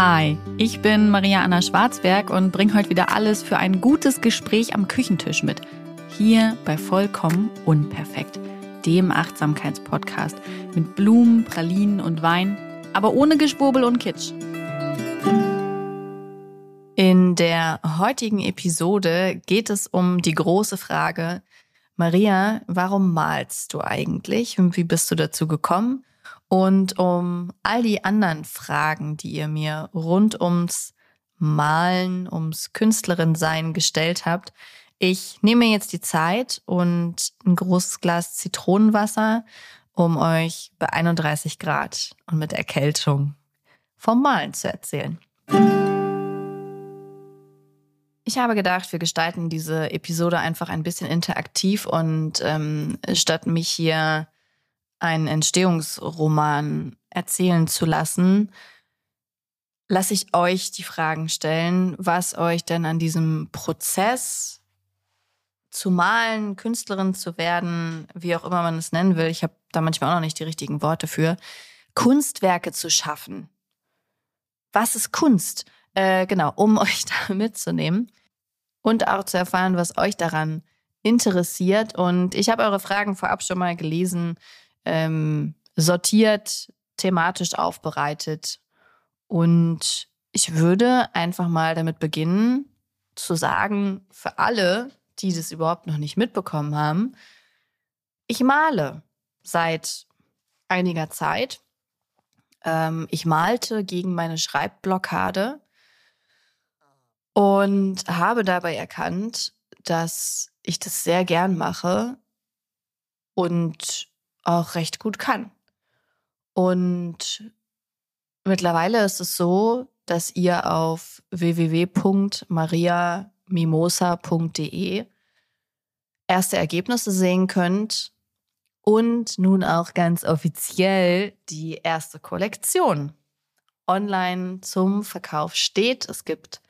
Hi, ich bin Maria Anna Schwarzberg und bringe heute wieder alles für ein gutes Gespräch am Küchentisch mit. Hier bei Vollkommen Unperfekt, dem Achtsamkeitspodcast mit Blumen, Pralinen und Wein, aber ohne Geschwurbel und Kitsch. In der heutigen Episode geht es um die große Frage, Maria, warum malst du eigentlich und wie bist du dazu gekommen? Und um all die anderen Fragen, die ihr mir rund ums Malen, ums Künstlerin-Sein gestellt habt, ich nehme jetzt die Zeit und ein großes Glas Zitronenwasser, um euch bei 31 Grad und mit Erkältung vom Malen zu erzählen. Ich habe gedacht, wir gestalten diese Episode einfach ein bisschen interaktiv und ähm, statt mich hier einen Entstehungsroman erzählen zu lassen, lasse ich euch die Fragen stellen, was euch denn an diesem Prozess zu malen, Künstlerin zu werden, wie auch immer man es nennen will, ich habe da manchmal auch noch nicht die richtigen Worte für, Kunstwerke zu schaffen. Was ist Kunst? Äh, genau, um euch da mitzunehmen und auch zu erfahren, was euch daran interessiert. Und ich habe eure Fragen vorab schon mal gelesen, ähm, sortiert, thematisch aufbereitet. Und ich würde einfach mal damit beginnen, zu sagen, für alle, die das überhaupt noch nicht mitbekommen haben, ich male seit einiger Zeit. Ähm, ich malte gegen meine Schreibblockade und habe dabei erkannt, dass ich das sehr gern mache und auch recht gut kann. Und mittlerweile ist es so, dass ihr auf www.maria mimosa.de erste Ergebnisse sehen könnt und nun auch ganz offiziell die erste Kollektion online zum Verkauf steht. Es gibt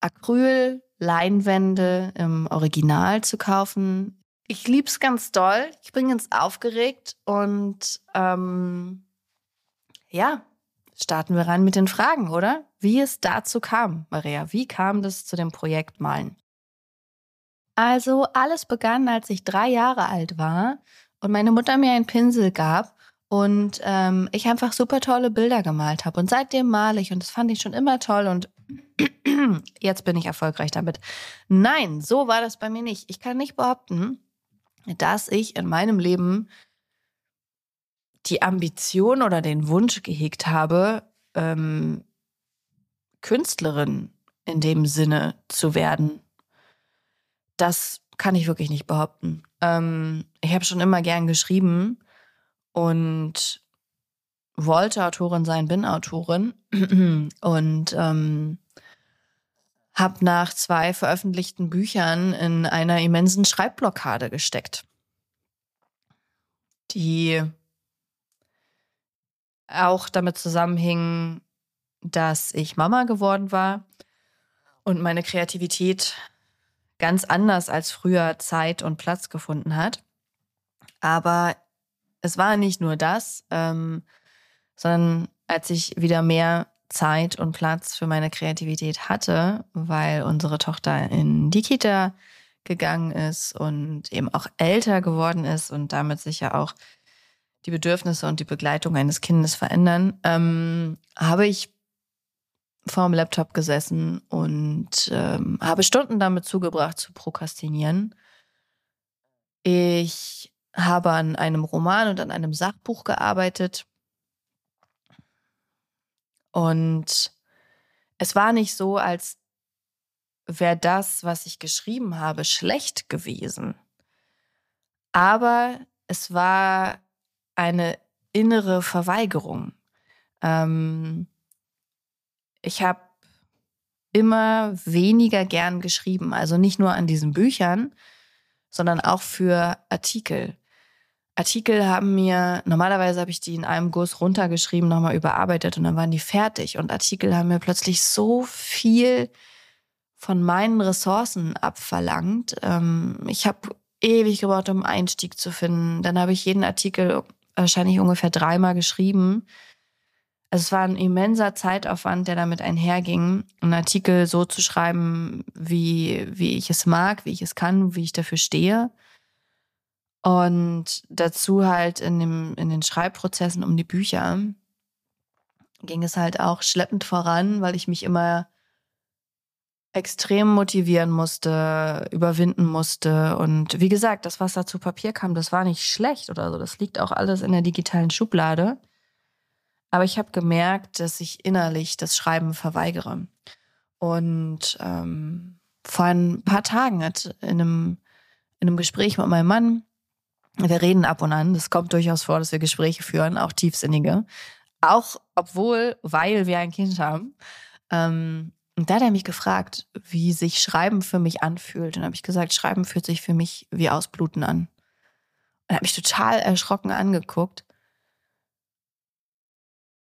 Acryl, Leinwände im Original zu kaufen. Ich liebe es ganz doll. Ich bin ganz aufgeregt und ähm, ja, starten wir rein mit den Fragen, oder? Wie es dazu kam, Maria. Wie kam das zu dem Projekt Malen? Also, alles begann, als ich drei Jahre alt war und meine Mutter mir einen Pinsel gab und ähm, ich einfach super tolle Bilder gemalt habe. Und seitdem male ich und das fand ich schon immer toll und jetzt bin ich erfolgreich damit. Nein, so war das bei mir nicht. Ich kann nicht behaupten, dass ich in meinem Leben die Ambition oder den Wunsch gehegt habe, ähm, Künstlerin in dem Sinne zu werden. Das kann ich wirklich nicht behaupten. Ähm, ich habe schon immer gern geschrieben und wollte Autorin sein, bin Autorin und ähm, habe nach zwei veröffentlichten Büchern in einer immensen Schreibblockade gesteckt, die auch damit zusammenhing, dass ich Mama geworden war und meine Kreativität ganz anders als früher Zeit und Platz gefunden hat. Aber es war nicht nur das, ähm, sondern als ich wieder mehr Zeit und Platz für meine Kreativität hatte, weil unsere Tochter in die Kita gegangen ist und eben auch älter geworden ist und damit sicher auch die Bedürfnisse und die Begleitung eines Kindes verändern, ähm, habe ich vor dem Laptop gesessen und ähm, habe Stunden damit zugebracht zu prokrastinieren. Ich habe an einem Roman und an einem Sachbuch gearbeitet. Und es war nicht so, als wäre das, was ich geschrieben habe, schlecht gewesen. Aber es war eine innere Verweigerung. Ähm, ich habe immer weniger gern geschrieben. Also nicht nur an diesen Büchern, sondern auch für Artikel. Artikel haben mir, normalerweise habe ich die in einem Guss runtergeschrieben, nochmal überarbeitet und dann waren die fertig. Und Artikel haben mir plötzlich so viel von meinen Ressourcen abverlangt. Ähm, ich habe ewig gebraucht, um Einstieg zu finden. Dann habe ich jeden Artikel wahrscheinlich ungefähr dreimal geschrieben. Also es war ein immenser Zeitaufwand, der damit einherging, einen Artikel so zu schreiben, wie, wie ich es mag, wie ich es kann, wie ich dafür stehe. Und dazu halt in, dem, in den Schreibprozessen um die Bücher ging es halt auch schleppend voran, weil ich mich immer extrem motivieren musste, überwinden musste. Und wie gesagt, das, was da zu Papier kam, das war nicht schlecht oder so. Das liegt auch alles in der digitalen Schublade. Aber ich habe gemerkt, dass ich innerlich das Schreiben verweigere. Und ähm, vor ein paar Tagen hat in einem, in einem Gespräch mit meinem Mann, wir reden ab und an, es kommt durchaus vor, dass wir Gespräche führen, auch tiefsinnige. Auch obwohl, weil wir ein Kind haben. Ähm, und da hat er mich gefragt, wie sich Schreiben für mich anfühlt. Und habe ich gesagt, Schreiben fühlt sich für mich wie Ausbluten an. Und er hat mich total erschrocken angeguckt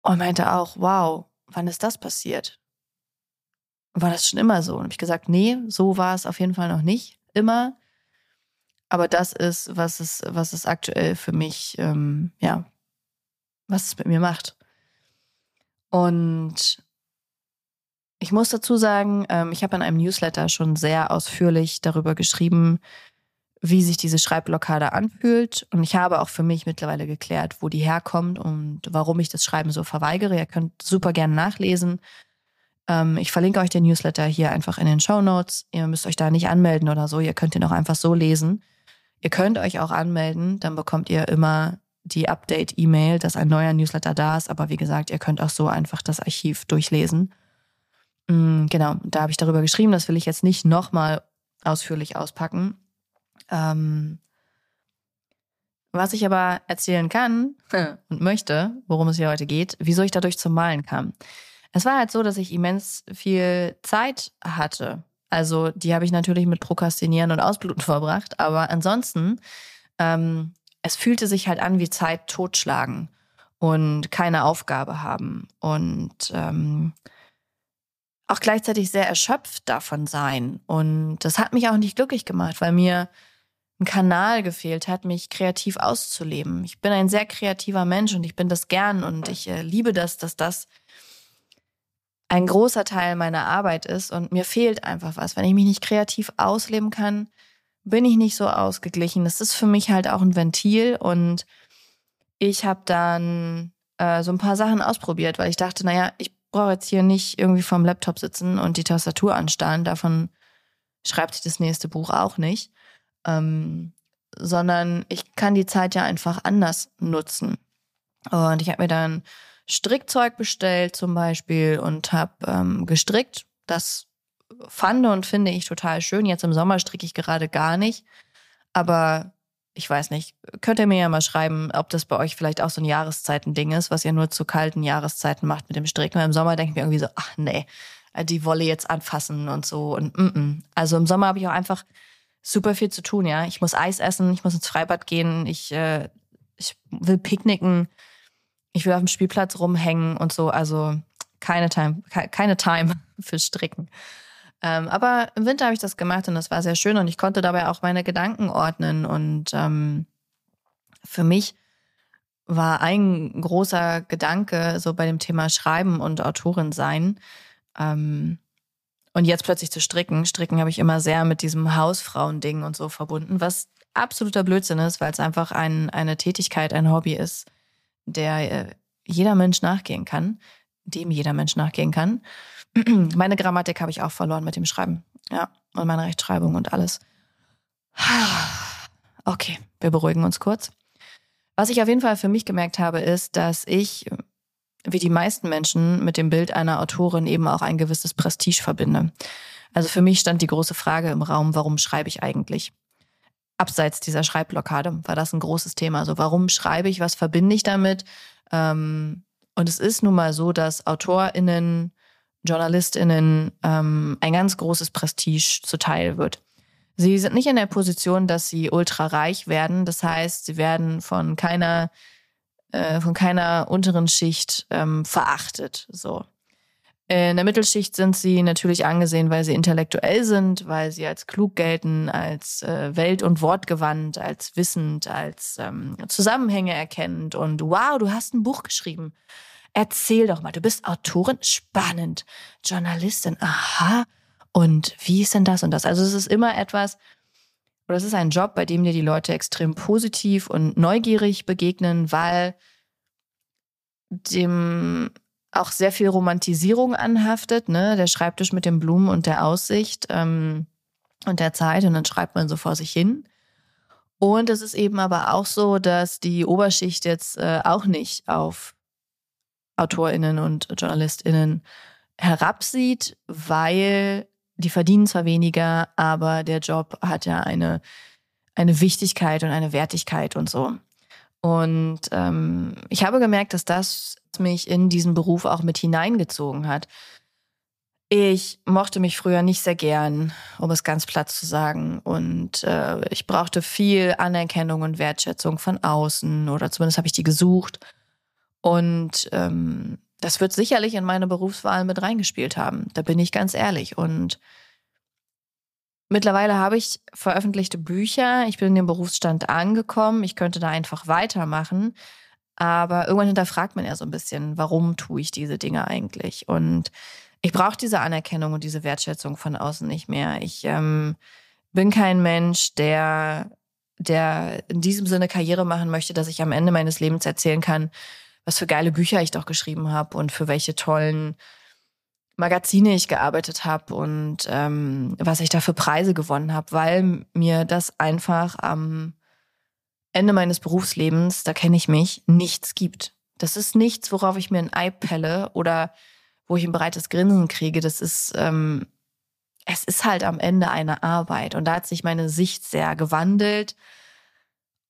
und meinte auch, wow, wann ist das passiert? War das schon immer so? Und habe ich gesagt, nee, so war es auf jeden Fall noch nicht immer. Aber das ist, was es, was es aktuell für mich, ähm, ja, was es mit mir macht. Und ich muss dazu sagen, ähm, ich habe in einem Newsletter schon sehr ausführlich darüber geschrieben, wie sich diese Schreibblockade anfühlt. Und ich habe auch für mich mittlerweile geklärt, wo die herkommt und warum ich das Schreiben so verweigere. Ihr könnt super gerne nachlesen. Ähm, ich verlinke euch den Newsletter hier einfach in den Show Notes. Ihr müsst euch da nicht anmelden oder so. Ihr könnt ihn auch einfach so lesen. Ihr könnt euch auch anmelden, dann bekommt ihr immer die Update-E-Mail, dass ein neuer Newsletter da ist. Aber wie gesagt, ihr könnt auch so einfach das Archiv durchlesen. Mm, genau, da habe ich darüber geschrieben. Das will ich jetzt nicht nochmal ausführlich auspacken. Ähm, was ich aber erzählen kann und möchte, worum es hier heute geht, wieso ich dadurch zum Malen kam. Es war halt so, dass ich immens viel Zeit hatte. Also die habe ich natürlich mit Prokrastinieren und Ausbluten verbracht, aber ansonsten, ähm, es fühlte sich halt an wie Zeit totschlagen und keine Aufgabe haben und ähm, auch gleichzeitig sehr erschöpft davon sein. Und das hat mich auch nicht glücklich gemacht, weil mir ein Kanal gefehlt hat, mich kreativ auszuleben. Ich bin ein sehr kreativer Mensch und ich bin das gern und ich äh, liebe das, dass das ein großer Teil meiner Arbeit ist und mir fehlt einfach was. Wenn ich mich nicht kreativ ausleben kann, bin ich nicht so ausgeglichen. Das ist für mich halt auch ein Ventil und ich habe dann äh, so ein paar Sachen ausprobiert, weil ich dachte, naja, ich brauche jetzt hier nicht irgendwie vorm Laptop sitzen und die Tastatur anstarren. Davon schreibt sich das nächste Buch auch nicht ähm, sondern ich kann die Zeit ja einfach anders nutzen. Und ich habe mir dann Strickzeug bestellt zum Beispiel und habe ähm, gestrickt. Das fand und finde ich total schön. Jetzt im Sommer stricke ich gerade gar nicht. Aber ich weiß nicht, könnt ihr mir ja mal schreiben, ob das bei euch vielleicht auch so ein Jahreszeiten-Ding ist, was ihr nur zu kalten Jahreszeiten macht mit dem Stricken. Weil Im Sommer denke ich mir irgendwie so, ach nee, die Wolle jetzt anfassen und so. Und mm -mm. Also im Sommer habe ich auch einfach super viel zu tun, ja. Ich muss Eis essen, ich muss ins Freibad gehen, ich, äh, ich will picknicken, ich will auf dem Spielplatz rumhängen und so. Also keine Time, keine Time für Stricken. Ähm, aber im Winter habe ich das gemacht und das war sehr schön und ich konnte dabei auch meine Gedanken ordnen. Und ähm, für mich war ein großer Gedanke so bei dem Thema Schreiben und Autorin sein, ähm, und jetzt plötzlich zu stricken. Stricken habe ich immer sehr mit diesem Hausfrauending und so verbunden, was absoluter Blödsinn ist, weil es einfach ein, eine Tätigkeit, ein Hobby ist, der äh, jeder Mensch nachgehen kann, dem jeder Mensch nachgehen kann. Meine Grammatik habe ich auch verloren mit dem Schreiben. Ja, und meine Rechtschreibung und alles. Okay, wir beruhigen uns kurz. Was ich auf jeden Fall für mich gemerkt habe, ist, dass ich wie die meisten Menschen mit dem Bild einer Autorin eben auch ein gewisses Prestige verbinde. Also für mich stand die große Frage im Raum, warum schreibe ich eigentlich? Abseits dieser Schreibblockade war das ein großes Thema. Also warum schreibe ich, was verbinde ich damit? Ähm, und es ist nun mal so, dass AutorInnen, JournalistInnen ähm, ein ganz großes Prestige zuteil wird. Sie sind nicht in der Position, dass sie ultra reich werden. Das heißt, sie werden von keiner äh, von keiner unteren Schicht ähm, verachtet. So. In der Mittelschicht sind sie natürlich angesehen, weil sie intellektuell sind, weil sie als klug gelten, als äh, welt- und wortgewandt, als wissend, als ähm, Zusammenhänge erkennend und wow, du hast ein Buch geschrieben. Erzähl doch mal, du bist Autorin, spannend, Journalistin, aha. Und wie ist denn das und das? Also es ist immer etwas, oder es ist ein Job, bei dem dir die Leute extrem positiv und neugierig begegnen, weil dem auch sehr viel Romantisierung anhaftet, ne? Der Schreibtisch mit den Blumen und der Aussicht ähm, und der Zeit und dann schreibt man so vor sich hin. Und es ist eben aber auch so, dass die Oberschicht jetzt äh, auch nicht auf AutorInnen und JournalistInnen herabsieht, weil die verdienen zwar weniger, aber der Job hat ja eine, eine Wichtigkeit und eine Wertigkeit und so. Und ähm, ich habe gemerkt, dass das mich in diesen Beruf auch mit hineingezogen hat. Ich mochte mich früher nicht sehr gern, um es ganz platt zu sagen. Und äh, ich brauchte viel Anerkennung und Wertschätzung von außen oder zumindest habe ich die gesucht. Und ähm, das wird sicherlich in meine Berufswahl mit reingespielt haben. Da bin ich ganz ehrlich. Und mittlerweile habe ich veröffentlichte Bücher. Ich bin in dem Berufsstand angekommen. Ich könnte da einfach weitermachen. Aber irgendwann hinterfragt man ja so ein bisschen, warum tue ich diese Dinge eigentlich? Und ich brauche diese Anerkennung und diese Wertschätzung von außen nicht mehr. Ich ähm, bin kein Mensch, der, der in diesem Sinne Karriere machen möchte, dass ich am Ende meines Lebens erzählen kann, was für geile Bücher ich doch geschrieben habe und für welche tollen Magazine ich gearbeitet habe und ähm, was ich da für Preise gewonnen habe, weil mir das einfach am Ende meines Berufslebens, da kenne ich mich, nichts gibt. Das ist nichts, worauf ich mir ein Ei pelle oder wo ich ein breites Grinsen kriege. Das ist, ähm, es ist halt am Ende eine Arbeit. Und da hat sich meine Sicht sehr gewandelt.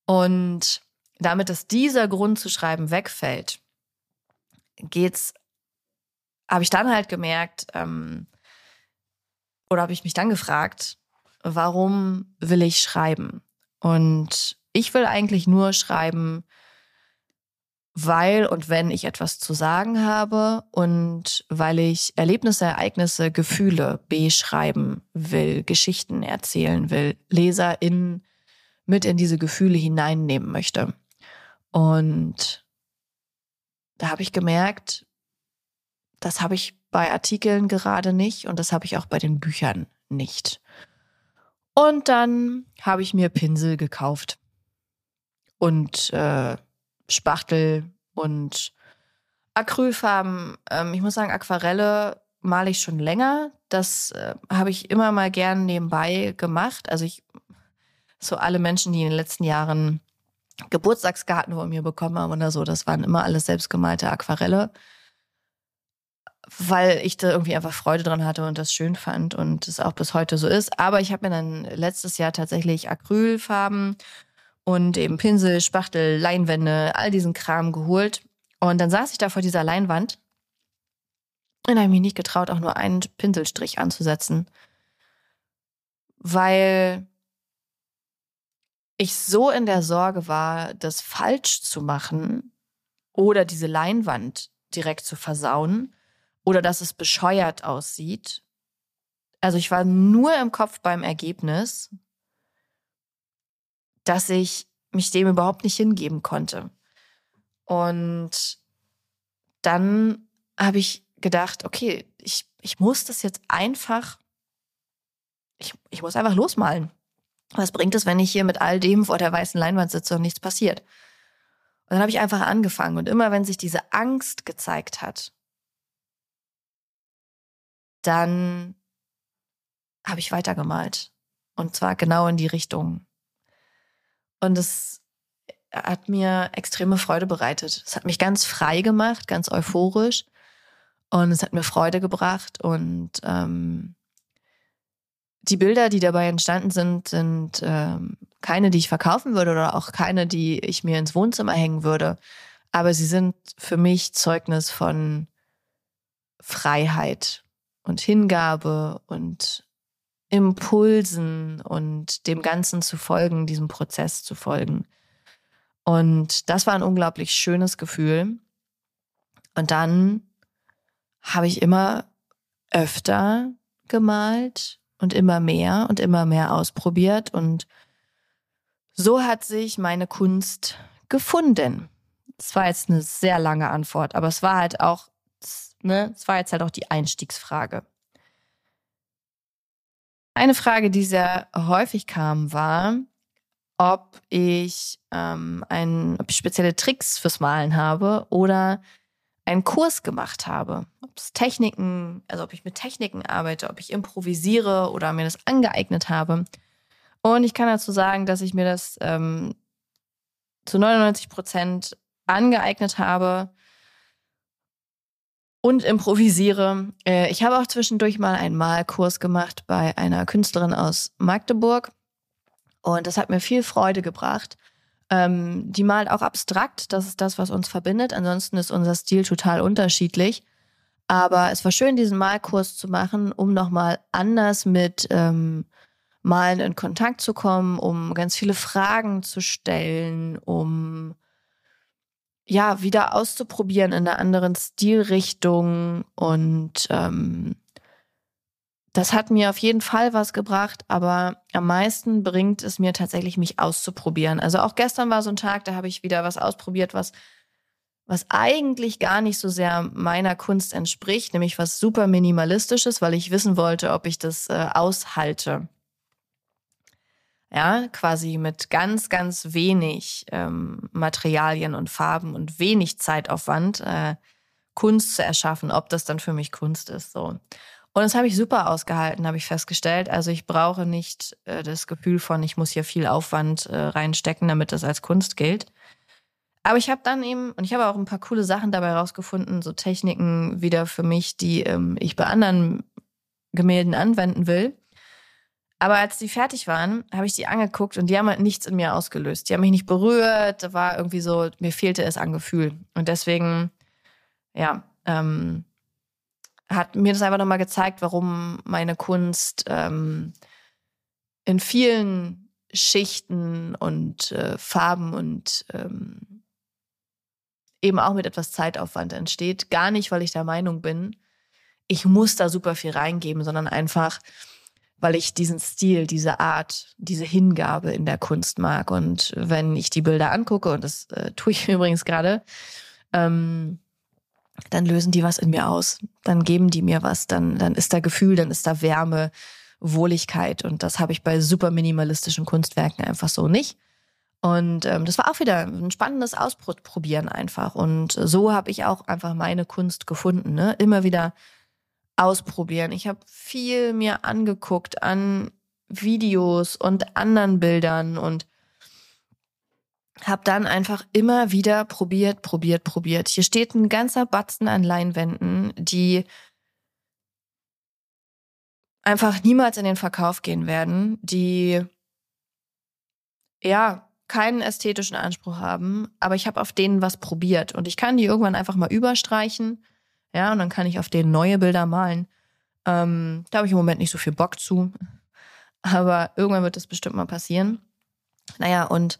Und damit, dass dieser Grund zu schreiben wegfällt, geht's, habe ich dann halt gemerkt, ähm, oder habe ich mich dann gefragt, warum will ich schreiben? Und ich will eigentlich nur schreiben, weil und wenn ich etwas zu sagen habe und weil ich Erlebnisse, Ereignisse, Gefühle beschreiben will, Geschichten erzählen will, LeserInnen mit in diese Gefühle hineinnehmen möchte. Und da habe ich gemerkt, das habe ich bei Artikeln gerade nicht und das habe ich auch bei den Büchern nicht. Und dann habe ich mir Pinsel gekauft und äh, Spachtel und Acrylfarben. Ähm, ich muss sagen, Aquarelle male ich schon länger. Das äh, habe ich immer mal gern nebenbei gemacht. Also ich, so alle Menschen, die in den letzten Jahren Geburtstagskarten von mir bekommen haben oder so, das waren immer alles selbstgemalte Aquarelle. Weil ich da irgendwie einfach Freude dran hatte und das schön fand und es auch bis heute so ist. Aber ich habe mir dann letztes Jahr tatsächlich Acrylfarben und eben Pinsel, Spachtel, Leinwände, all diesen Kram geholt. Und dann saß ich da vor dieser Leinwand und habe mich nicht getraut, auch nur einen Pinselstrich anzusetzen, weil ich so in der Sorge war, das falsch zu machen oder diese Leinwand direkt zu versauen oder dass es bescheuert aussieht. Also ich war nur im Kopf beim Ergebnis dass ich mich dem überhaupt nicht hingeben konnte. Und dann habe ich gedacht, okay, ich, ich muss das jetzt einfach, ich, ich muss einfach losmalen. Was bringt es, wenn ich hier mit all dem vor der weißen Leinwand sitze und nichts passiert? Und dann habe ich einfach angefangen. Und immer wenn sich diese Angst gezeigt hat, dann habe ich weitergemalt. Und zwar genau in die Richtung, und es hat mir extreme Freude bereitet. Es hat mich ganz frei gemacht, ganz euphorisch. Und es hat mir Freude gebracht. Und ähm, die Bilder, die dabei entstanden sind, sind ähm, keine, die ich verkaufen würde oder auch keine, die ich mir ins Wohnzimmer hängen würde. Aber sie sind für mich Zeugnis von Freiheit und Hingabe und Impulsen und dem Ganzen zu folgen, diesem Prozess zu folgen. Und das war ein unglaublich schönes Gefühl. Und dann habe ich immer öfter gemalt und immer mehr und immer mehr ausprobiert. Und so hat sich meine Kunst gefunden. Das war jetzt eine sehr lange Antwort, aber es war halt auch, ne, es war jetzt halt auch die Einstiegsfrage. Eine Frage, die sehr häufig kam, war, ob ich ähm, ein, ob ich spezielle Tricks fürs Malen habe oder einen Kurs gemacht habe. Ob es Techniken, also ob ich mit Techniken arbeite, ob ich improvisiere oder mir das angeeignet habe. Und ich kann dazu sagen, dass ich mir das ähm, zu 99 Prozent angeeignet habe und improvisiere. Äh, ich habe auch zwischendurch mal einen Malkurs gemacht bei einer Künstlerin aus Magdeburg und das hat mir viel Freude gebracht. Ähm, die malt auch abstrakt, das ist das, was uns verbindet. Ansonsten ist unser Stil total unterschiedlich. Aber es war schön, diesen Malkurs zu machen, um nochmal anders mit ähm, Malen in Kontakt zu kommen, um ganz viele Fragen zu stellen, um ja wieder auszuprobieren in einer anderen Stilrichtung. Und ähm, das hat mir auf jeden Fall was gebracht, aber am meisten bringt es mir tatsächlich, mich auszuprobieren. Also auch gestern war so ein Tag, da habe ich wieder was ausprobiert, was was eigentlich gar nicht so sehr meiner Kunst entspricht, nämlich was super minimalistisches, weil ich wissen wollte, ob ich das äh, aushalte ja, quasi mit ganz, ganz wenig ähm, Materialien und Farben und wenig Zeitaufwand äh, Kunst zu erschaffen, ob das dann für mich Kunst ist. So. Und das habe ich super ausgehalten, habe ich festgestellt. Also ich brauche nicht äh, das Gefühl von, ich muss hier viel Aufwand äh, reinstecken, damit das als Kunst gilt. Aber ich habe dann eben, und ich habe auch ein paar coole Sachen dabei rausgefunden, so Techniken wieder für mich, die ähm, ich bei anderen Gemälden anwenden will. Aber als die fertig waren, habe ich die angeguckt und die haben halt nichts in mir ausgelöst. Die haben mich nicht berührt, da war irgendwie so, mir fehlte es an Gefühl. Und deswegen, ja, ähm, hat mir das einfach nochmal gezeigt, warum meine Kunst ähm, in vielen Schichten und äh, Farben und ähm, eben auch mit etwas Zeitaufwand entsteht. Gar nicht, weil ich der Meinung bin, ich muss da super viel reingeben, sondern einfach, weil ich diesen Stil, diese Art, diese Hingabe in der Kunst mag. Und wenn ich die Bilder angucke, und das äh, tue ich übrigens gerade, ähm, dann lösen die was in mir aus. Dann geben die mir was. Dann, dann ist da Gefühl, dann ist da Wärme, Wohligkeit. Und das habe ich bei super minimalistischen Kunstwerken einfach so nicht. Und ähm, das war auch wieder ein spannendes Ausprobieren einfach. Und so habe ich auch einfach meine Kunst gefunden. Ne? Immer wieder ausprobieren. Ich habe viel mir angeguckt an Videos und anderen Bildern und habe dann einfach immer wieder probiert, probiert, probiert. Hier steht ein ganzer Batzen an Leinwänden, die einfach niemals in den Verkauf gehen werden, die ja keinen ästhetischen Anspruch haben, aber ich habe auf denen was probiert und ich kann die irgendwann einfach mal überstreichen ja, und dann kann ich auf denen neue Bilder malen. Ähm, da habe ich im Moment nicht so viel Bock zu. Aber irgendwann wird das bestimmt mal passieren. Naja, und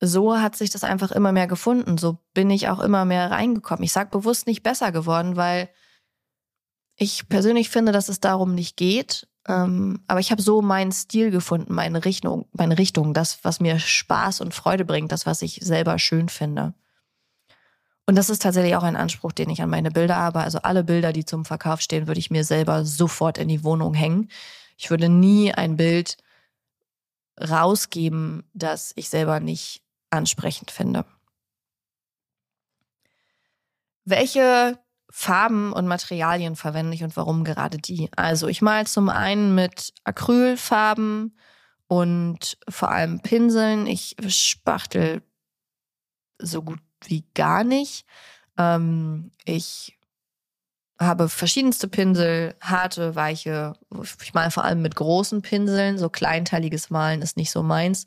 so hat sich das einfach immer mehr gefunden. So bin ich auch immer mehr reingekommen. Ich sage bewusst nicht besser geworden, weil ich persönlich finde, dass es darum nicht geht. Ähm, aber ich habe so meinen Stil gefunden, meine Richtung, meine Richtung, das, was mir Spaß und Freude bringt, das, was ich selber schön finde. Und das ist tatsächlich auch ein Anspruch, den ich an meine Bilder habe. Also alle Bilder, die zum Verkauf stehen, würde ich mir selber sofort in die Wohnung hängen. Ich würde nie ein Bild rausgeben, das ich selber nicht ansprechend finde. Welche Farben und Materialien verwende ich und warum gerade die? Also ich male zum einen mit Acrylfarben und vor allem Pinseln. Ich spachtel so gut wie gar nicht. Ähm, ich habe verschiedenste Pinsel, harte, weiche. Ich male vor allem mit großen Pinseln. So kleinteiliges Malen ist nicht so meins.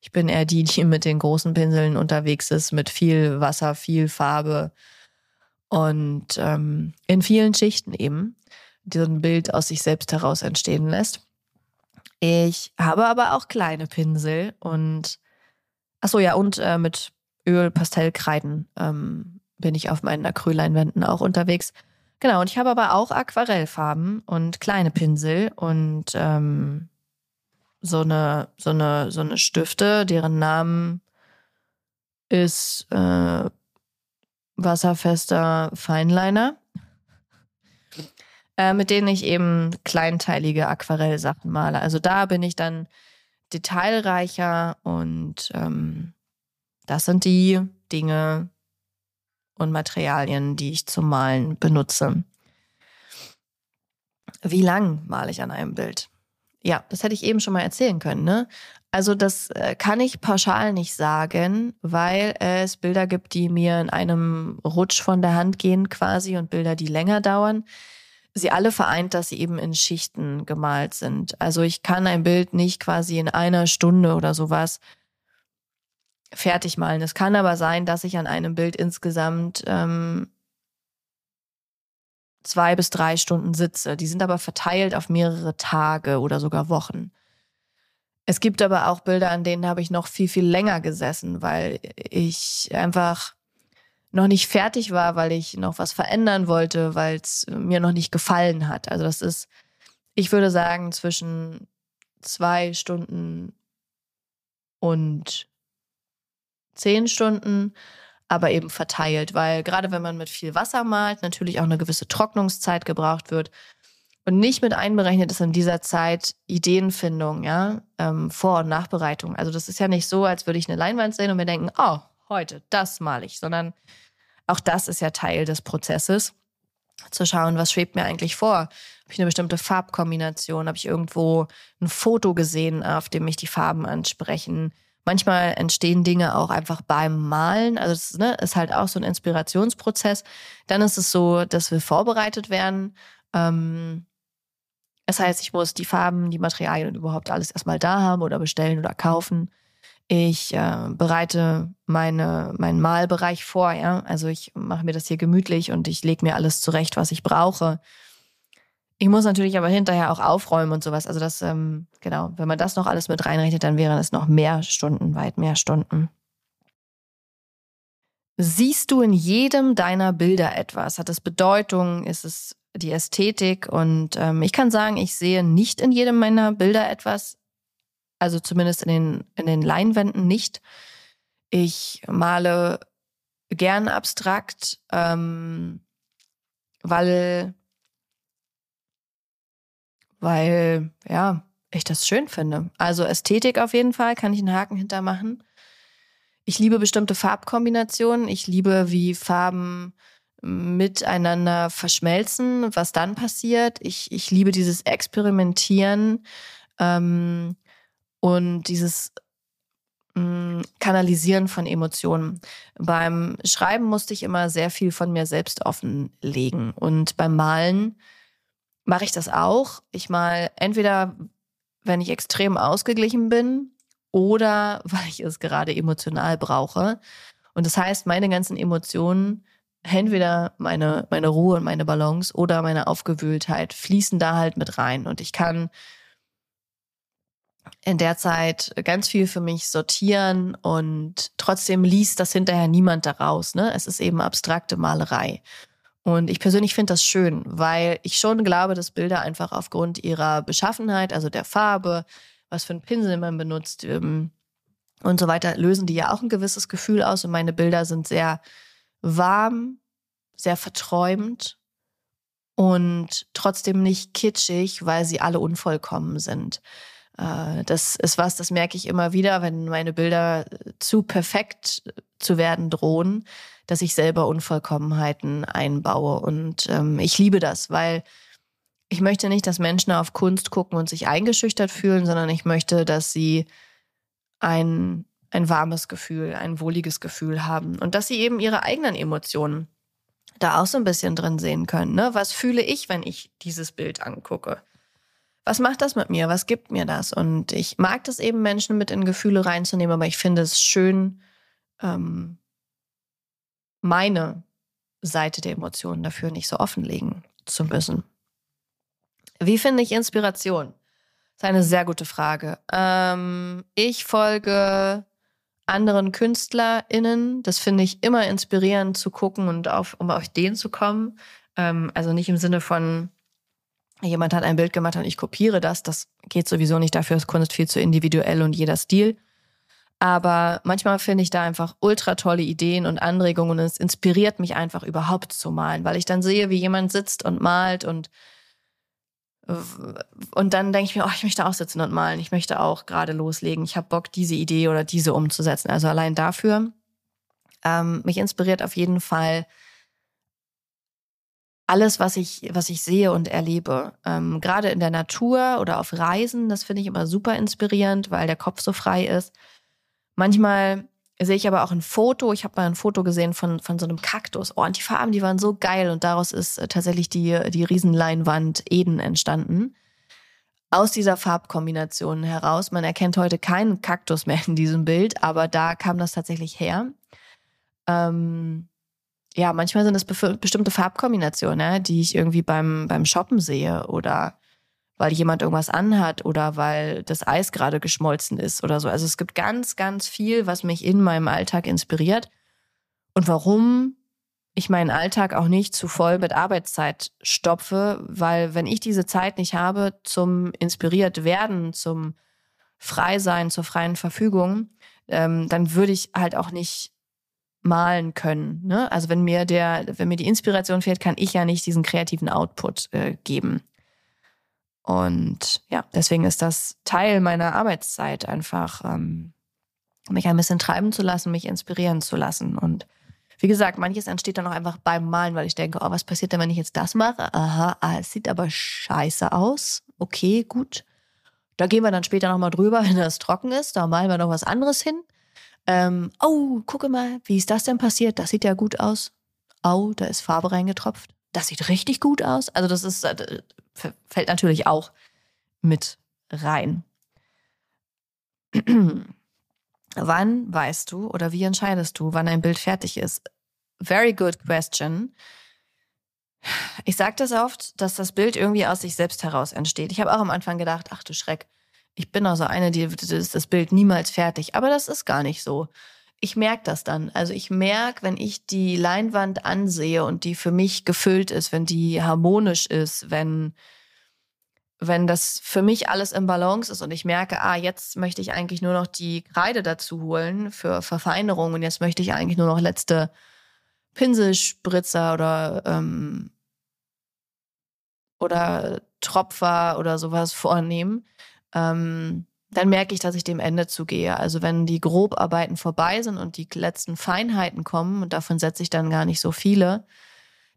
Ich bin eher die, die mit den großen Pinseln unterwegs ist, mit viel Wasser, viel Farbe und ähm, in vielen Schichten eben, die so ein Bild aus sich selbst heraus entstehen lässt. Ich habe aber auch kleine Pinsel und ach so ja und äh, mit Öl, Pastellkreiden ähm, bin ich auf meinen Acrylleinwänden auch unterwegs. Genau, und ich habe aber auch Aquarellfarben und kleine Pinsel und ähm, so eine, so eine, so eine Stifte, deren Namen ist äh, wasserfester Feinliner, äh, mit denen ich eben kleinteilige Aquarellsachen male. Also da bin ich dann detailreicher und ähm, das sind die Dinge und Materialien, die ich zum Malen benutze. Wie lang male ich an einem Bild? Ja, das hätte ich eben schon mal erzählen können. Ne? Also das äh, kann ich pauschal nicht sagen, weil es Bilder gibt, die mir in einem Rutsch von der Hand gehen quasi und Bilder, die länger dauern. Sie alle vereint, dass sie eben in Schichten gemalt sind. Also ich kann ein Bild nicht quasi in einer Stunde oder sowas fertig malen. Es kann aber sein, dass ich an einem Bild insgesamt ähm, zwei bis drei Stunden sitze. Die sind aber verteilt auf mehrere Tage oder sogar Wochen. Es gibt aber auch Bilder, an denen habe ich noch viel, viel länger gesessen, weil ich einfach noch nicht fertig war, weil ich noch was verändern wollte, weil es mir noch nicht gefallen hat. Also das ist, ich würde sagen, zwischen zwei Stunden und zehn Stunden aber eben verteilt, weil gerade wenn man mit viel Wasser malt, natürlich auch eine gewisse Trocknungszeit gebraucht wird. Und nicht mit einberechnet ist in dieser Zeit Ideenfindung, ja, ähm, Vor- und Nachbereitung. Also das ist ja nicht so, als würde ich eine Leinwand sehen und mir denken, oh, heute, das male ich, sondern auch das ist ja Teil des Prozesses, zu schauen, was schwebt mir eigentlich vor. Habe ich eine bestimmte Farbkombination? Habe ich irgendwo ein Foto gesehen, auf dem mich die Farben ansprechen? Manchmal entstehen Dinge auch einfach beim Malen. Also das ne, ist halt auch so ein Inspirationsprozess. Dann ist es so, dass wir vorbereitet werden. Ähm, das heißt, ich muss die Farben, die Materialien überhaupt alles erstmal da haben oder bestellen oder kaufen. Ich äh, bereite meine, meinen Malbereich vor, ja. Also ich mache mir das hier gemütlich und ich lege mir alles zurecht, was ich brauche. Ich muss natürlich aber hinterher auch aufräumen und sowas. Also das, ähm, genau, wenn man das noch alles mit reinrechnet, dann wären es noch mehr Stunden, weit mehr Stunden. Siehst du in jedem deiner Bilder etwas? Hat es Bedeutung? Ist es die Ästhetik? Und ähm, ich kann sagen, ich sehe nicht in jedem meiner Bilder etwas. Also zumindest in den, in den Leinwänden nicht. Ich male gern abstrakt, ähm, weil weil ja, ich das schön finde. Also Ästhetik auf jeden Fall, kann ich einen Haken hintermachen. Ich liebe bestimmte Farbkombinationen. Ich liebe, wie Farben miteinander verschmelzen, was dann passiert. Ich, ich liebe dieses Experimentieren ähm, und dieses mm, Kanalisieren von Emotionen. Beim Schreiben musste ich immer sehr viel von mir selbst offenlegen und beim Malen mache ich das auch. Ich mal entweder, wenn ich extrem ausgeglichen bin oder weil ich es gerade emotional brauche. Und das heißt, meine ganzen Emotionen, entweder meine, meine Ruhe und meine Balance oder meine Aufgewühltheit fließen da halt mit rein. Und ich kann in der Zeit ganz viel für mich sortieren und trotzdem liest das hinterher niemand daraus. Ne? Es ist eben abstrakte Malerei. Und ich persönlich finde das schön, weil ich schon glaube, dass Bilder einfach aufgrund ihrer Beschaffenheit, also der Farbe, was für einen Pinsel man benutzt ähm, und so weiter, lösen die ja auch ein gewisses Gefühl aus. Und meine Bilder sind sehr warm, sehr verträumt und trotzdem nicht kitschig, weil sie alle unvollkommen sind. Äh, das ist was, das merke ich immer wieder, wenn meine Bilder zu perfekt zu werden drohen, dass ich selber Unvollkommenheiten einbaue. Und ähm, ich liebe das, weil ich möchte nicht, dass Menschen auf Kunst gucken und sich eingeschüchtert fühlen, sondern ich möchte, dass sie ein, ein warmes Gefühl, ein wohliges Gefühl haben und dass sie eben ihre eigenen Emotionen da auch so ein bisschen drin sehen können. Ne? Was fühle ich, wenn ich dieses Bild angucke? Was macht das mit mir? Was gibt mir das? Und ich mag das eben, Menschen mit in Gefühle reinzunehmen, aber ich finde es schön, ähm, meine Seite der Emotionen dafür nicht so offenlegen zu müssen. Wie finde ich Inspiration? Das ist eine sehr gute Frage. Ähm, ich folge anderen KünstlerInnen. Das finde ich immer inspirierend zu gucken und auf, um auf den zu kommen. Ähm, also nicht im Sinne von, jemand hat ein Bild gemacht und ich kopiere das. Das geht sowieso nicht. Dafür ist Kunst viel zu individuell und jeder Stil. Aber manchmal finde ich da einfach ultra tolle Ideen und Anregungen und es inspiriert mich einfach überhaupt zu malen, weil ich dann sehe, wie jemand sitzt und malt und und dann denke ich mir, oh, ich möchte auch sitzen und malen. Ich möchte auch gerade loslegen. Ich habe Bock, diese Idee oder diese umzusetzen. Also allein dafür. Ähm, mich inspiriert auf jeden Fall alles, was ich, was ich sehe und erlebe. Ähm, gerade in der Natur oder auf Reisen, das finde ich immer super inspirierend, weil der Kopf so frei ist. Manchmal sehe ich aber auch ein Foto. Ich habe mal ein Foto gesehen von, von so einem Kaktus. Oh, und die Farben, die waren so geil. Und daraus ist äh, tatsächlich die, die Riesenleinwand Eden entstanden. Aus dieser Farbkombination heraus. Man erkennt heute keinen Kaktus mehr in diesem Bild, aber da kam das tatsächlich her. Ähm, ja, manchmal sind es bestimmte Farbkombinationen, ne, die ich irgendwie beim, beim Shoppen sehe oder weil jemand irgendwas anhat oder weil das Eis gerade geschmolzen ist oder so. Also es gibt ganz, ganz viel, was mich in meinem Alltag inspiriert und warum ich meinen Alltag auch nicht zu voll mit Arbeitszeit stopfe, weil wenn ich diese Zeit nicht habe zum inspiriert werden, zum Freisein, zur freien Verfügung, ähm, dann würde ich halt auch nicht malen können. Ne? Also wenn mir der, wenn mir die Inspiration fehlt, kann ich ja nicht diesen kreativen Output äh, geben. Und ja, deswegen ist das Teil meiner Arbeitszeit einfach, ähm, mich ein bisschen treiben zu lassen, mich inspirieren zu lassen. Und wie gesagt, manches entsteht dann auch einfach beim Malen, weil ich denke, oh, was passiert denn, wenn ich jetzt das mache? Aha, ah, es sieht aber scheiße aus. Okay, gut. Da gehen wir dann später nochmal drüber, wenn das trocken ist. Da malen wir noch was anderes hin. Ähm, oh, gucke mal, wie ist das denn passiert? Das sieht ja gut aus. Oh, da ist Farbe reingetropft. Das sieht richtig gut aus. Also das ist äh, fällt natürlich auch mit rein. wann weißt du oder wie entscheidest du, wann ein Bild fertig ist? Very good question. Ich sage das oft, dass das Bild irgendwie aus sich selbst heraus entsteht. Ich habe auch am Anfang gedacht, ach du Schreck, ich bin also eine, die ist das Bild niemals fertig. Aber das ist gar nicht so ich merke das dann. Also ich merke, wenn ich die Leinwand ansehe und die für mich gefüllt ist, wenn die harmonisch ist, wenn, wenn das für mich alles im Balance ist und ich merke, ah, jetzt möchte ich eigentlich nur noch die Kreide dazu holen für Verfeinerung und jetzt möchte ich eigentlich nur noch letzte Pinselspritzer oder, ähm, oder Tropfer oder sowas vornehmen. Ähm, dann merke ich, dass ich dem Ende zugehe. Also wenn die Grobarbeiten vorbei sind und die letzten Feinheiten kommen, und davon setze ich dann gar nicht so viele,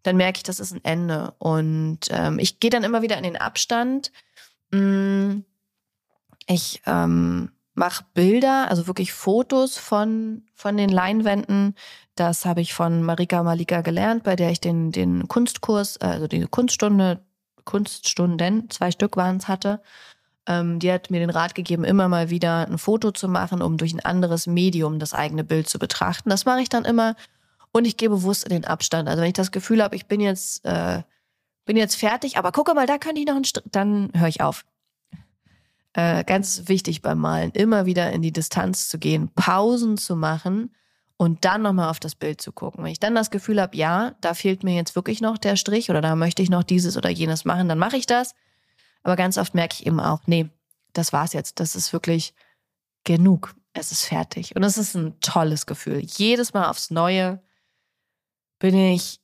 dann merke ich, das ist ein Ende. Und ähm, ich gehe dann immer wieder in den Abstand. Mm, ich ähm, mache Bilder, also wirklich Fotos von, von den Leinwänden. Das habe ich von Marika Malika gelernt, bei der ich den, den Kunstkurs, also die Kunststunde, Kunststunden, zwei Stück waren es, hatte. Ähm, die hat mir den Rat gegeben, immer mal wieder ein Foto zu machen, um durch ein anderes Medium das eigene Bild zu betrachten. Das mache ich dann immer und ich gehe bewusst in den Abstand. Also wenn ich das Gefühl habe, ich bin jetzt, äh, bin jetzt fertig, aber gucke mal, da könnte ich noch einen St dann höre ich auf. Äh, ganz wichtig beim Malen, immer wieder in die Distanz zu gehen, Pausen zu machen und dann nochmal auf das Bild zu gucken. Wenn ich dann das Gefühl habe, ja, da fehlt mir jetzt wirklich noch der Strich oder da möchte ich noch dieses oder jenes machen, dann mache ich das. Aber ganz oft merke ich eben auch, nee, das war's jetzt. Das ist wirklich genug. Es ist fertig. Und es ist ein tolles Gefühl. Jedes Mal aufs Neue bin ich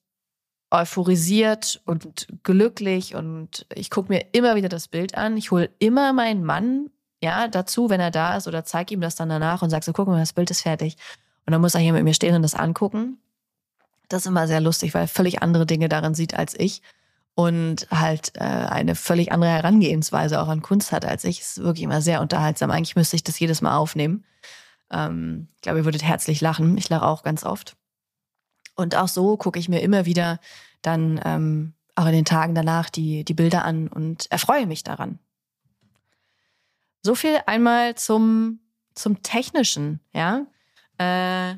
euphorisiert und glücklich und ich gucke mir immer wieder das Bild an. Ich hole immer meinen Mann ja dazu, wenn er da ist oder zeige ihm das dann danach und sage so, guck mal, das Bild ist fertig. Und dann muss er hier mit mir stehen und das angucken. Das ist immer sehr lustig, weil er völlig andere Dinge darin sieht als ich und halt äh, eine völlig andere Herangehensweise auch an Kunst hat als ich. Ist wirklich immer sehr unterhaltsam. Eigentlich müsste ich das jedes Mal aufnehmen. Ähm, ich glaube, ihr würdet herzlich lachen. Ich lache auch ganz oft. Und auch so gucke ich mir immer wieder dann ähm, auch in den Tagen danach die, die Bilder an und erfreue mich daran. So viel einmal zum, zum Technischen, ja. Äh,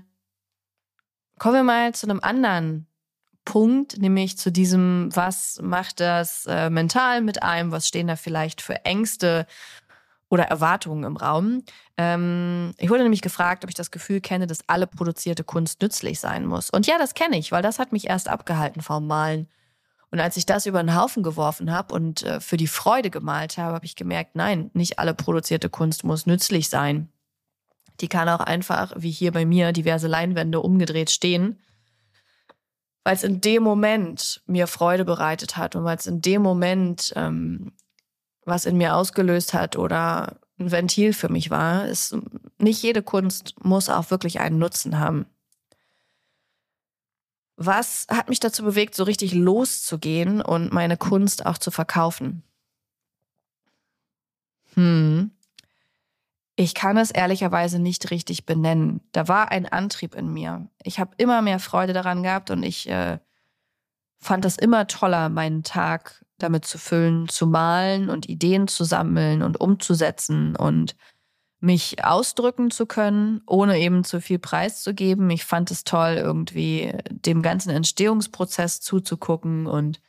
kommen wir mal zu einem anderen Punkt, nämlich zu diesem, was macht das äh, mental mit einem, was stehen da vielleicht für Ängste oder Erwartungen im Raum. Ähm, ich wurde nämlich gefragt, ob ich das Gefühl kenne, dass alle produzierte Kunst nützlich sein muss. Und ja, das kenne ich, weil das hat mich erst abgehalten vom Malen. Und als ich das über den Haufen geworfen habe und äh, für die Freude gemalt habe, habe ich gemerkt, nein, nicht alle produzierte Kunst muss nützlich sein. Die kann auch einfach, wie hier bei mir, diverse Leinwände umgedreht stehen, weil es in dem Moment mir Freude bereitet hat und weil es in dem Moment ähm, was in mir ausgelöst hat oder ein Ventil für mich war. Ist, nicht jede Kunst muss auch wirklich einen Nutzen haben. Was hat mich dazu bewegt, so richtig loszugehen und meine Kunst auch zu verkaufen? Ich kann es ehrlicherweise nicht richtig benennen. Da war ein Antrieb in mir. Ich habe immer mehr Freude daran gehabt und ich äh, fand es immer toller, meinen Tag damit zu füllen, zu malen und Ideen zu sammeln und umzusetzen und mich ausdrücken zu können, ohne eben zu viel preiszugeben. Ich fand es toll, irgendwie dem ganzen Entstehungsprozess zuzugucken und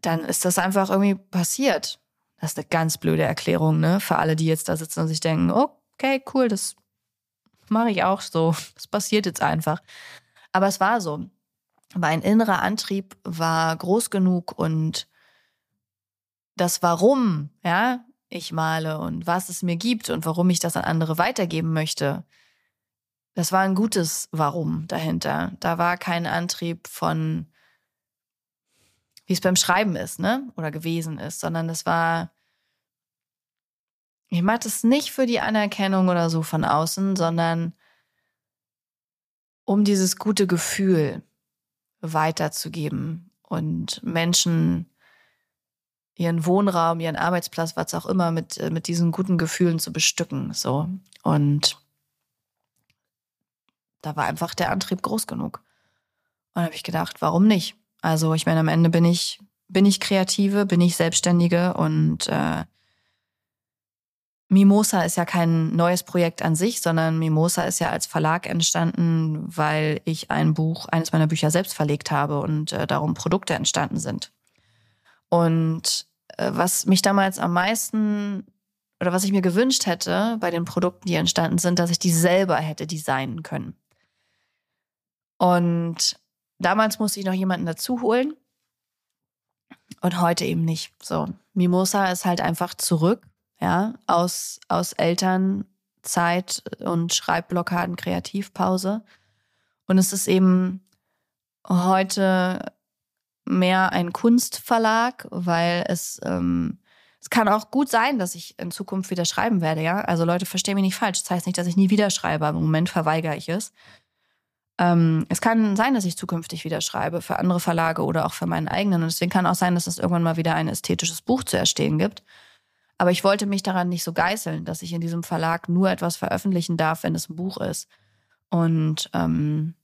dann ist das einfach irgendwie passiert. Das ist eine ganz blöde Erklärung, ne? Für alle, die jetzt da sitzen und sich denken, okay, cool, das mache ich auch so. Das passiert jetzt einfach. Aber es war so. Mein innerer Antrieb war groß genug und das Warum, ja, ich male und was es mir gibt und warum ich das an andere weitergeben möchte. Das war ein gutes Warum dahinter. Da war kein Antrieb von, wie es beim Schreiben ist, ne? Oder gewesen ist, sondern es war, ich mache das nicht für die Anerkennung oder so von außen, sondern um dieses gute Gefühl weiterzugeben und Menschen ihren Wohnraum, ihren Arbeitsplatz, was auch immer, mit, äh, mit diesen guten Gefühlen zu bestücken. So. Und da war einfach der Antrieb groß genug. Und habe ich gedacht, warum nicht? Also, ich meine, am Ende bin ich, bin ich Kreative, bin ich Selbstständige und äh, Mimosa ist ja kein neues Projekt an sich, sondern Mimosa ist ja als Verlag entstanden, weil ich ein Buch, eines meiner Bücher selbst verlegt habe und äh, darum Produkte entstanden sind. Und äh, was mich damals am meisten oder was ich mir gewünscht hätte bei den Produkten, die entstanden sind, dass ich die selber hätte designen können. Und damals musste ich noch jemanden dazu holen und heute eben nicht. So, Mimosa ist halt einfach zurück, ja, aus, aus Elternzeit und Schreibblockaden, Kreativpause. Und es ist eben heute mehr ein Kunstverlag, weil es, ähm, es kann auch gut sein, dass ich in Zukunft wieder schreiben werde, ja. Also Leute, verstehen mich nicht falsch. Das heißt nicht, dass ich nie wieder schreibe, aber im Moment verweigere ich es. Ähm, es kann sein, dass ich zukünftig wieder schreibe für andere Verlage oder auch für meinen eigenen. Und deswegen kann auch sein, dass es irgendwann mal wieder ein ästhetisches Buch zu erstehen gibt. Aber ich wollte mich daran nicht so geißeln, dass ich in diesem Verlag nur etwas veröffentlichen darf, wenn es ein Buch ist. Und ähm,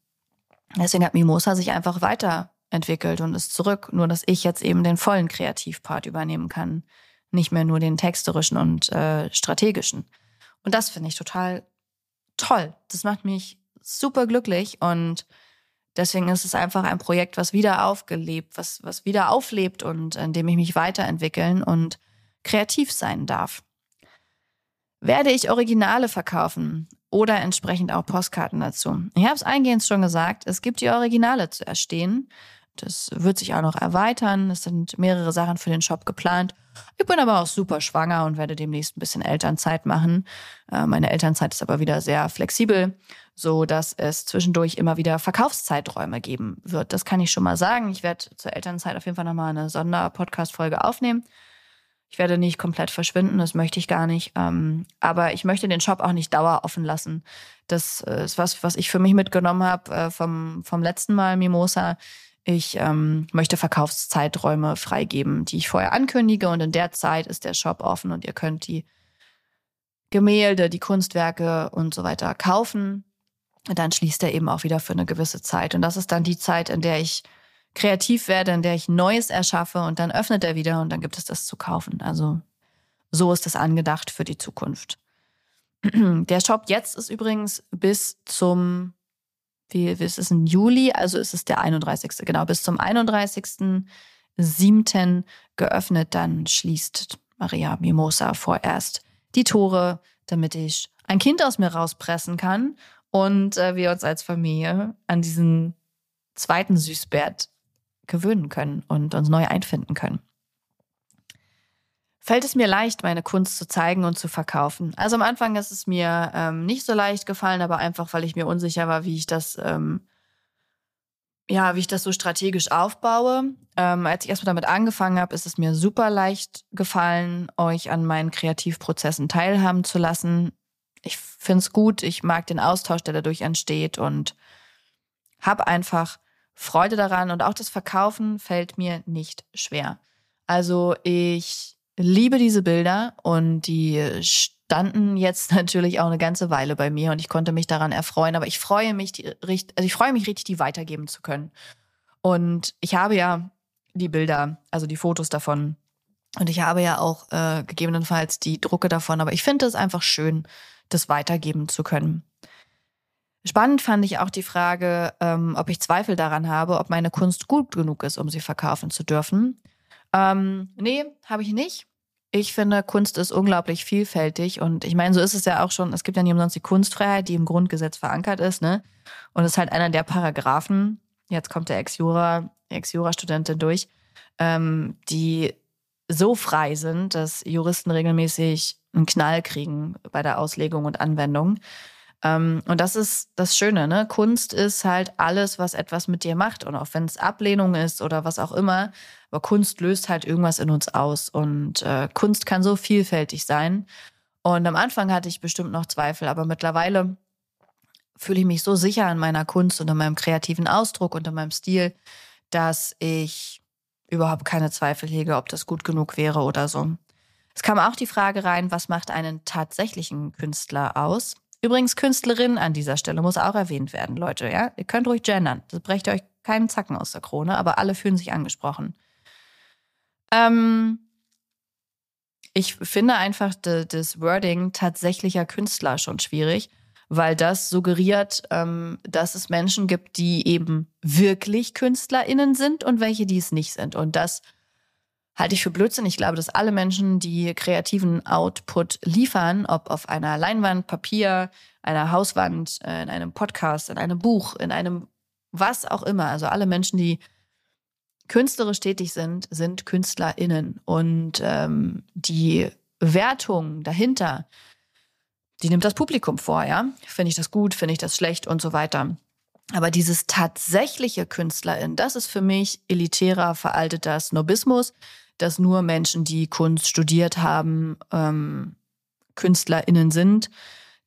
deswegen hat Mimosa sich einfach weiter entwickelt und ist zurück. Nur, dass ich jetzt eben den vollen Kreativpart übernehmen kann. Nicht mehr nur den texterischen und äh, strategischen. Und das finde ich total toll. Das macht mich super glücklich und deswegen ist es einfach ein Projekt, was wieder aufgelebt, was, was wieder auflebt und in dem ich mich weiterentwickeln und kreativ sein darf. Werde ich Originale verkaufen oder entsprechend auch Postkarten dazu? Ich habe es eingehend schon gesagt, es gibt die Originale zu erstehen. Das wird sich auch noch erweitern. Es sind mehrere Sachen für den Shop geplant. Ich bin aber auch super schwanger und werde demnächst ein bisschen Elternzeit machen. Äh, meine Elternzeit ist aber wieder sehr flexibel, so dass es zwischendurch immer wieder Verkaufszeiträume geben wird. Das kann ich schon mal sagen. Ich werde zur Elternzeit auf jeden Fall nochmal eine Sonderpodcast-Folge aufnehmen. Ich werde nicht komplett verschwinden, das möchte ich gar nicht. Ähm, aber ich möchte den Shop auch nicht daueroffen lassen. Das äh, ist was, was ich für mich mitgenommen habe äh, vom, vom letzten Mal Mimosa ich ähm, möchte Verkaufszeiträume freigeben, die ich vorher ankündige und in der Zeit ist der Shop offen und ihr könnt die Gemälde, die Kunstwerke und so weiter kaufen. Und dann schließt er eben auch wieder für eine gewisse Zeit. Und das ist dann die Zeit, in der ich kreativ werde, in der ich Neues erschaffe und dann öffnet er wieder und dann gibt es das zu kaufen. Also so ist es angedacht für die Zukunft. Der Shop jetzt ist übrigens bis zum wie, wie ist es im Juli, also ist es der 31. Genau, bis zum 31.07. geöffnet, dann schließt Maria Mimosa vorerst die Tore, damit ich ein Kind aus mir rauspressen kann und äh, wir uns als Familie an diesen zweiten Süßbert gewöhnen können und uns neu einfinden können. Fällt es mir leicht, meine Kunst zu zeigen und zu verkaufen. Also am Anfang ist es mir ähm, nicht so leicht gefallen, aber einfach, weil ich mir unsicher war, wie ich das, ähm, ja, wie ich das so strategisch aufbaue. Ähm, als ich erstmal damit angefangen habe, ist es mir super leicht gefallen, euch an meinen Kreativprozessen teilhaben zu lassen. Ich finde es gut, ich mag den Austausch, der dadurch entsteht und habe einfach Freude daran und auch das Verkaufen fällt mir nicht schwer. Also ich liebe diese Bilder und die standen jetzt natürlich auch eine ganze Weile bei mir und ich konnte mich daran erfreuen, aber ich freue mich, die, also ich freue mich richtig, die weitergeben zu können. Und ich habe ja die Bilder, also die Fotos davon und ich habe ja auch äh, gegebenenfalls die Drucke davon, aber ich finde es einfach schön, das weitergeben zu können. Spannend fand ich auch die Frage, ähm, ob ich Zweifel daran habe, ob meine Kunst gut genug ist, um sie verkaufen zu dürfen. Ähm, nee, habe ich nicht. Ich finde, Kunst ist unglaublich vielfältig und ich meine, so ist es ja auch schon. Es gibt ja nie umsonst die Kunstfreiheit, die im Grundgesetz verankert ist, ne? Und es ist halt einer der Paragraphen. Jetzt kommt der Ex-Jura, Ex-Jura-Studentin durch, ähm, die so frei sind, dass Juristen regelmäßig einen Knall kriegen bei der Auslegung und Anwendung. Ähm, und das ist das Schöne, ne? Kunst ist halt alles, was etwas mit dir macht. Und auch wenn es Ablehnung ist oder was auch immer, aber Kunst löst halt irgendwas in uns aus. Und äh, Kunst kann so vielfältig sein. Und am Anfang hatte ich bestimmt noch Zweifel, aber mittlerweile fühle ich mich so sicher in meiner Kunst und in meinem kreativen Ausdruck und in meinem Stil, dass ich überhaupt keine Zweifel hege, ob das gut genug wäre oder so. Es kam auch die Frage rein, was macht einen tatsächlichen Künstler aus? Übrigens, Künstlerin an dieser Stelle muss auch erwähnt werden, Leute. Ja? Ihr könnt ruhig gendern. Das brecht euch keinen Zacken aus der Krone, aber alle fühlen sich angesprochen. Ähm, ich finde einfach das Wording tatsächlicher Künstler schon schwierig, weil das suggeriert, ähm, dass es Menschen gibt, die eben wirklich KünstlerInnen sind und welche, die es nicht sind. Und das halte ich für Blödsinn. Ich glaube, dass alle Menschen, die kreativen Output liefern, ob auf einer Leinwand, Papier, einer Hauswand, äh, in einem Podcast, in einem Buch, in einem was auch immer, also alle Menschen, die künstlerisch tätig sind, sind KünstlerInnen. Und ähm, die Wertung dahinter, die nimmt das Publikum vor, ja. Finde ich das gut, finde ich das schlecht und so weiter. Aber dieses tatsächliche KünstlerIn, das ist für mich elitärer, veralteter Snobismus dass nur Menschen, die Kunst studiert haben, ähm, KünstlerInnen sind.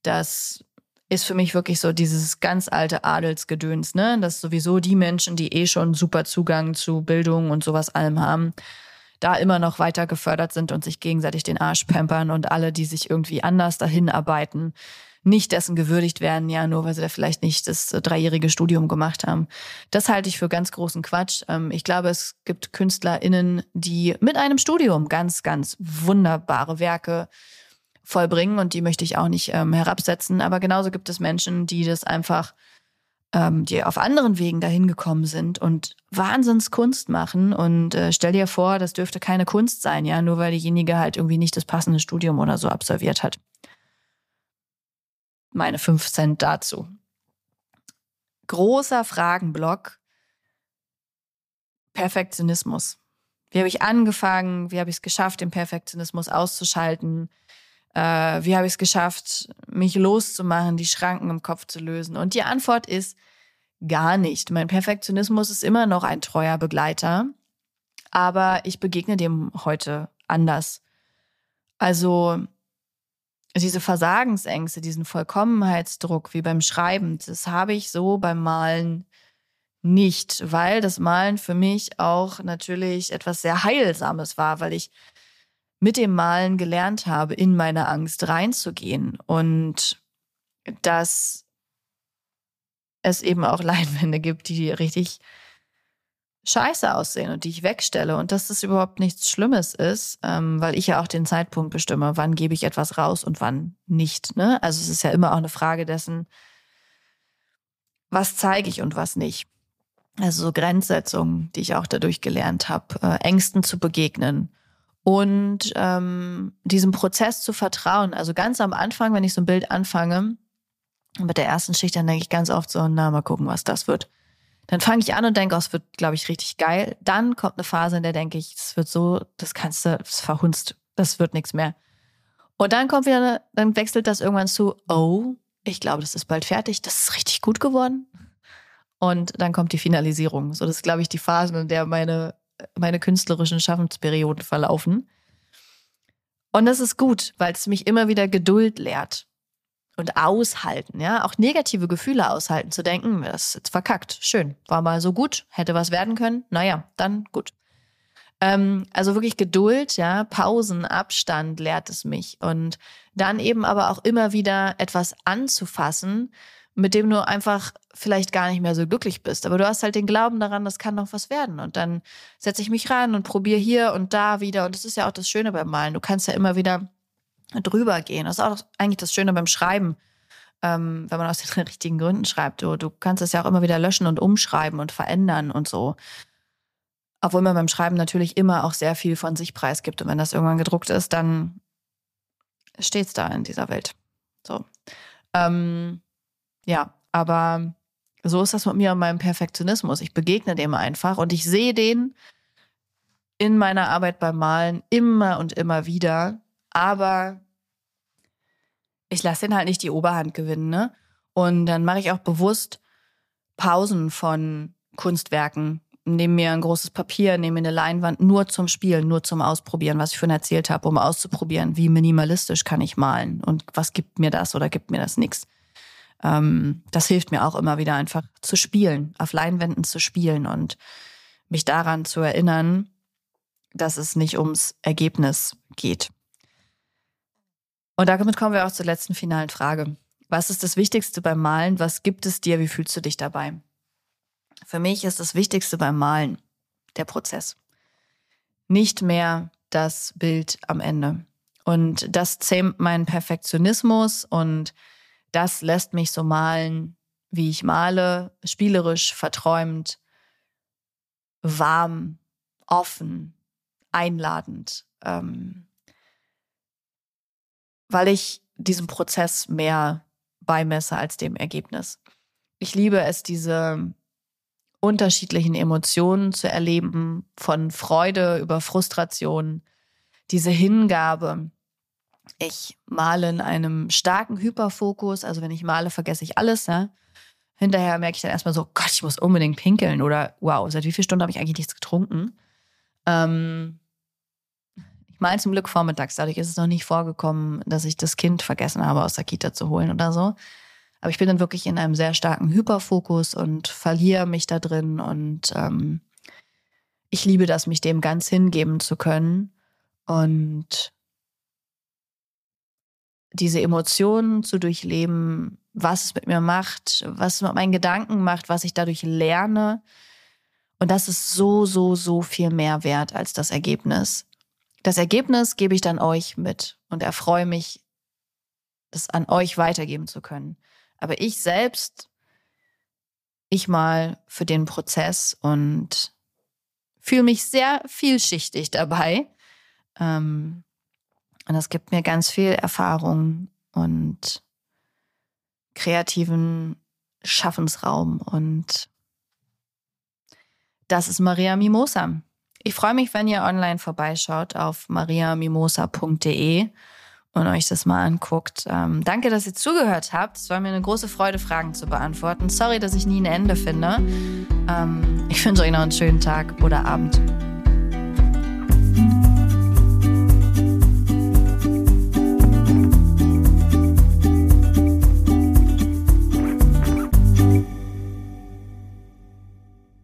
Das ist für mich wirklich so dieses ganz alte Adelsgedöns, ne? Dass sowieso die Menschen, die eh schon super Zugang zu Bildung und sowas allem haben, da immer noch weiter gefördert sind und sich gegenseitig den Arsch pampern und alle, die sich irgendwie anders dahin arbeiten, nicht dessen gewürdigt werden, ja, nur weil sie da vielleicht nicht das äh, dreijährige Studium gemacht haben. Das halte ich für ganz großen Quatsch. Ähm, ich glaube, es gibt KünstlerInnen, die mit einem Studium ganz, ganz wunderbare Werke vollbringen und die möchte ich auch nicht ähm, herabsetzen. Aber genauso gibt es Menschen, die das einfach, ähm, die auf anderen Wegen dahin gekommen sind und Wahnsinnskunst machen. Und äh, stell dir vor, das dürfte keine Kunst sein, ja, nur weil diejenige halt irgendwie nicht das passende Studium oder so absolviert hat meine fünf Cent dazu. Großer Fragenblock. Perfektionismus. Wie habe ich angefangen? Wie habe ich es geschafft, den Perfektionismus auszuschalten? Äh, wie habe ich es geschafft, mich loszumachen, die Schranken im Kopf zu lösen? Und die Antwort ist gar nicht. Mein Perfektionismus ist immer noch ein treuer Begleiter, aber ich begegne dem heute anders. Also diese Versagensängste, diesen Vollkommenheitsdruck wie beim Schreiben, das habe ich so beim Malen nicht, weil das Malen für mich auch natürlich etwas sehr Heilsames war, weil ich mit dem Malen gelernt habe, in meine Angst reinzugehen und dass es eben auch Leinwände gibt, die richtig scheiße aussehen und die ich wegstelle und dass das überhaupt nichts Schlimmes ist, ähm, weil ich ja auch den Zeitpunkt bestimme, wann gebe ich etwas raus und wann nicht. Ne? Also es ist ja immer auch eine Frage dessen, was zeige ich und was nicht. Also so Grenzsetzungen, die ich auch dadurch gelernt habe, äh, Ängsten zu begegnen und ähm, diesem Prozess zu vertrauen. Also ganz am Anfang, wenn ich so ein Bild anfange, mit der ersten Schicht, dann denke ich ganz oft so, na, mal gucken, was das wird. Dann fange ich an und denke, oh, es wird, glaube ich, richtig geil. Dann kommt eine Phase, in der denke ich, es wird so, das kannst du, das verhunzt. das wird nichts mehr. Und dann kommt wieder, dann wechselt das irgendwann zu, oh, ich glaube, das ist bald fertig, das ist richtig gut geworden. Und dann kommt die Finalisierung. So, das ist, glaube ich, die Phase, in der meine, meine künstlerischen Schaffensperioden verlaufen. Und das ist gut, weil es mich immer wieder Geduld lehrt und aushalten, ja, auch negative Gefühle aushalten, zu denken, das ist jetzt verkackt, schön, war mal so gut, hätte was werden können, naja, dann gut. Ähm, also wirklich Geduld, ja, Pausen, Abstand lehrt es mich und dann eben aber auch immer wieder etwas anzufassen, mit dem du einfach vielleicht gar nicht mehr so glücklich bist. Aber du hast halt den Glauben daran, das kann noch was werden. Und dann setze ich mich ran und probiere hier und da wieder. Und das ist ja auch das Schöne beim Malen. Du kannst ja immer wieder drüber gehen. Das ist auch eigentlich das Schöne beim Schreiben, ähm, wenn man aus den richtigen Gründen schreibt. Du, du kannst es ja auch immer wieder löschen und umschreiben und verändern und so. Obwohl man beim Schreiben natürlich immer auch sehr viel von sich preisgibt. Und wenn das irgendwann gedruckt ist, dann steht es da in dieser Welt. So. Ähm, ja, aber so ist das mit mir und meinem Perfektionismus. Ich begegne dem einfach und ich sehe den in meiner Arbeit beim Malen immer und immer wieder. Aber ich lasse den halt nicht die Oberhand gewinnen, ne? Und dann mache ich auch bewusst Pausen von Kunstwerken. Nehme mir ein großes Papier, nehme mir eine Leinwand nur zum Spielen, nur zum Ausprobieren, was ich vorhin erzählt habe, um auszuprobieren, wie minimalistisch kann ich malen und was gibt mir das oder gibt mir das nichts. Ähm, das hilft mir auch immer wieder einfach zu spielen, auf Leinwänden zu spielen und mich daran zu erinnern, dass es nicht ums Ergebnis geht. Und damit kommen wir auch zur letzten finalen Frage. Was ist das Wichtigste beim Malen? Was gibt es dir? Wie fühlst du dich dabei? Für mich ist das Wichtigste beim Malen der Prozess. Nicht mehr das Bild am Ende. Und das zähmt meinen Perfektionismus und das lässt mich so malen, wie ich male, spielerisch, verträumt, warm, offen, einladend. Ähm, weil ich diesem Prozess mehr beimesse als dem Ergebnis. Ich liebe es, diese unterschiedlichen Emotionen zu erleben, von Freude über Frustration, diese Hingabe. Ich male in einem starken Hyperfokus, also wenn ich male, vergesse ich alles. Ja? Hinterher merke ich dann erstmal so, Gott, ich muss unbedingt pinkeln oder wow, seit wie vielen Stunden habe ich eigentlich nichts getrunken? Ähm, Mal zum Glück vormittags. Dadurch ist es noch nicht vorgekommen, dass ich das Kind vergessen habe, aus der Kita zu holen oder so. Aber ich bin dann wirklich in einem sehr starken Hyperfokus und verliere mich da drin. Und ähm, ich liebe das, mich dem ganz hingeben zu können. Und diese Emotionen zu durchleben, was es mit mir macht, was es mit meinen Gedanken macht, was ich dadurch lerne. Und das ist so, so, so viel mehr wert als das Ergebnis. Das Ergebnis gebe ich dann euch mit und erfreue mich, das an euch weitergeben zu können. Aber ich selbst, ich mal für den Prozess und fühle mich sehr vielschichtig dabei. Ähm, und das gibt mir ganz viel Erfahrung und kreativen Schaffensraum. Und das ist Maria Mimosa. Ich freue mich, wenn ihr online vorbeischaut auf mariamimosa.de und euch das mal anguckt. Ähm, danke, dass ihr zugehört habt. Es war mir eine große Freude, Fragen zu beantworten. Sorry, dass ich nie ein Ende finde. Ähm, ich wünsche euch noch einen schönen Tag oder Abend.